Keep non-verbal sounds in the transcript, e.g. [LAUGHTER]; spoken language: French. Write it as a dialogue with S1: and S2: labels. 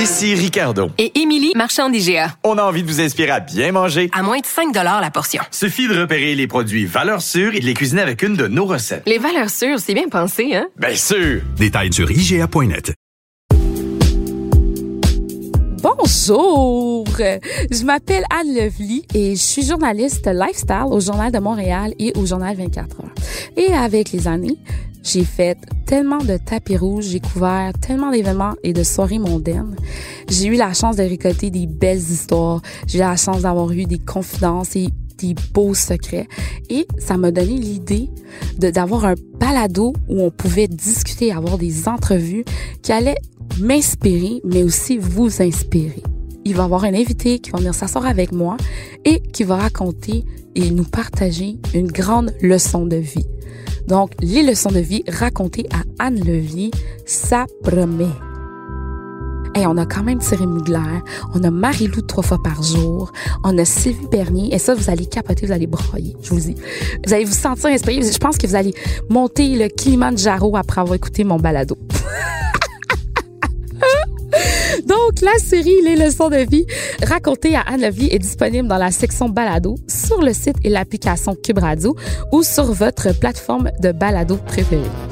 S1: Ici Ricardo.
S2: Et Émilie, marchand d'IGA.
S1: On a envie de vous inspirer à bien manger.
S2: À moins de 5 la portion.
S1: Suffit de repérer les produits valeurs sûres et de les cuisiner avec une de nos recettes.
S2: Les valeurs sûres, c'est bien pensé, hein?
S1: Bien sûr!
S3: Détails sur IGA.net.
S4: Bonjour, je m'appelle Anne Lovely et je suis journaliste lifestyle au Journal de Montréal et au Journal 24 heures. Et avec les années, j'ai fait tellement de tapis rouges, j'ai couvert tellement d'événements et de soirées mondaines. J'ai eu la chance de récolter des belles histoires. J'ai eu la chance d'avoir eu des confidences et des beaux secrets. Et ça m'a donné l'idée d'avoir un balado où on pouvait discuter, avoir des entrevues qui allaient m'inspirer, mais aussi vous inspirer. Il va avoir un invité qui va venir s'asseoir avec moi et qui va raconter et nous partager une grande leçon de vie. Donc, les leçons de vie racontées à Anne Levy, ça promet. Et on a quand même Thierry Mugler, on a Marie-Lou trois fois par jour, on a Sylvie Bernier, et ça, vous allez capoter, vous allez broyer, je vous dis. Vous allez vous sentir inspiré, je pense que vous allez monter le Kilimanjaro après avoir écouté mon balado. [LAUGHS] Donc, la série Les leçons de vie racontée à Anne est disponible dans la section balado sur le site et l'application Cube Radio ou sur votre plateforme de balado préférée.